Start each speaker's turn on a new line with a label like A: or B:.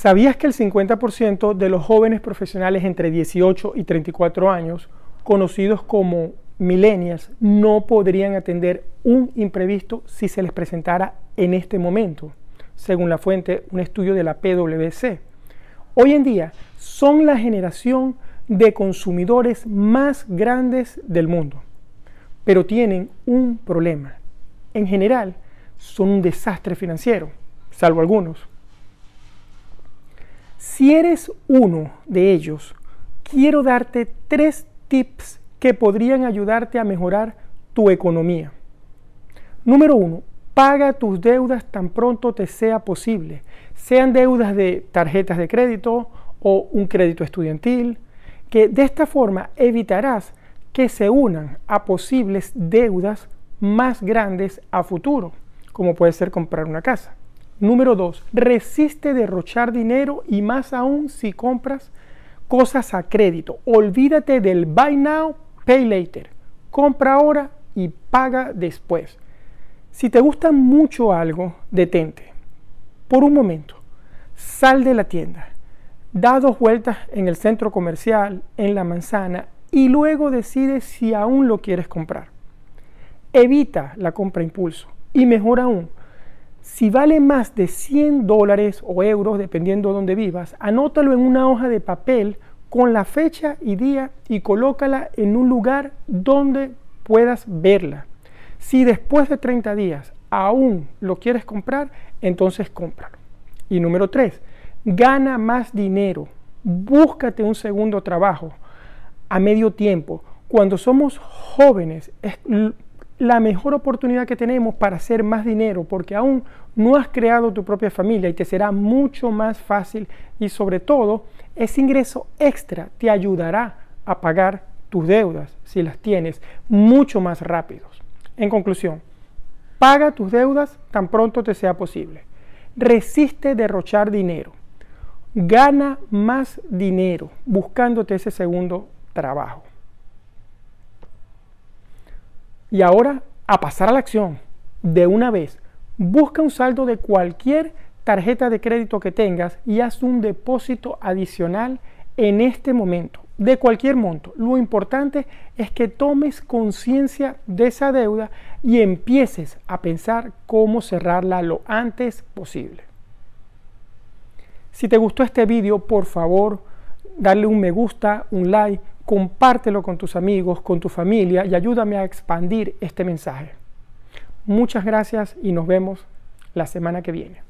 A: ¿Sabías que el 50% de los jóvenes profesionales entre 18 y 34 años, conocidos como millennials, no podrían atender un imprevisto si se les presentara en este momento? Según la fuente, un estudio de la PwC. Hoy en día son la generación de consumidores más grandes del mundo, pero tienen un problema. En general, son un desastre financiero, salvo algunos. Si eres uno de ellos, quiero darte tres tips que podrían ayudarte a mejorar tu economía. Número uno, paga tus deudas tan pronto te sea posible, sean deudas de tarjetas de crédito o un crédito estudiantil, que de esta forma evitarás que se unan a posibles deudas más grandes a futuro, como puede ser comprar una casa. Número 2. Resiste derrochar dinero y más aún si compras cosas a crédito. Olvídate del buy now, pay later. Compra ahora y paga después. Si te gusta mucho algo, detente. Por un momento, sal de la tienda, da dos vueltas en el centro comercial, en la manzana y luego decide si aún lo quieres comprar. Evita la compra impulso y mejor aún, si vale más de 100 dólares o euros, dependiendo de dónde vivas, anótalo en una hoja de papel con la fecha y día y colócala en un lugar donde puedas verla. Si después de 30 días aún lo quieres comprar, entonces cómpralo. Y número 3, gana más dinero. Búscate un segundo trabajo a medio tiempo. Cuando somos jóvenes, es la mejor oportunidad que tenemos para hacer más dinero, porque aún no has creado tu propia familia y te será mucho más fácil y sobre todo ese ingreso extra te ayudará a pagar tus deudas, si las tienes, mucho más rápidos. En conclusión, paga tus deudas tan pronto te sea posible. Resiste derrochar dinero. Gana más dinero buscándote ese segundo trabajo. Y ahora a pasar a la acción de una vez. Busca un saldo de cualquier tarjeta de crédito que tengas y haz un depósito adicional en este momento, de cualquier monto. Lo importante es que tomes conciencia de esa deuda y empieces a pensar cómo cerrarla lo antes posible. Si te gustó este video, por favor, darle un me gusta, un like, compártelo con tus amigos, con tu familia y ayúdame a expandir este mensaje. Muchas gracias y nos vemos la semana que viene.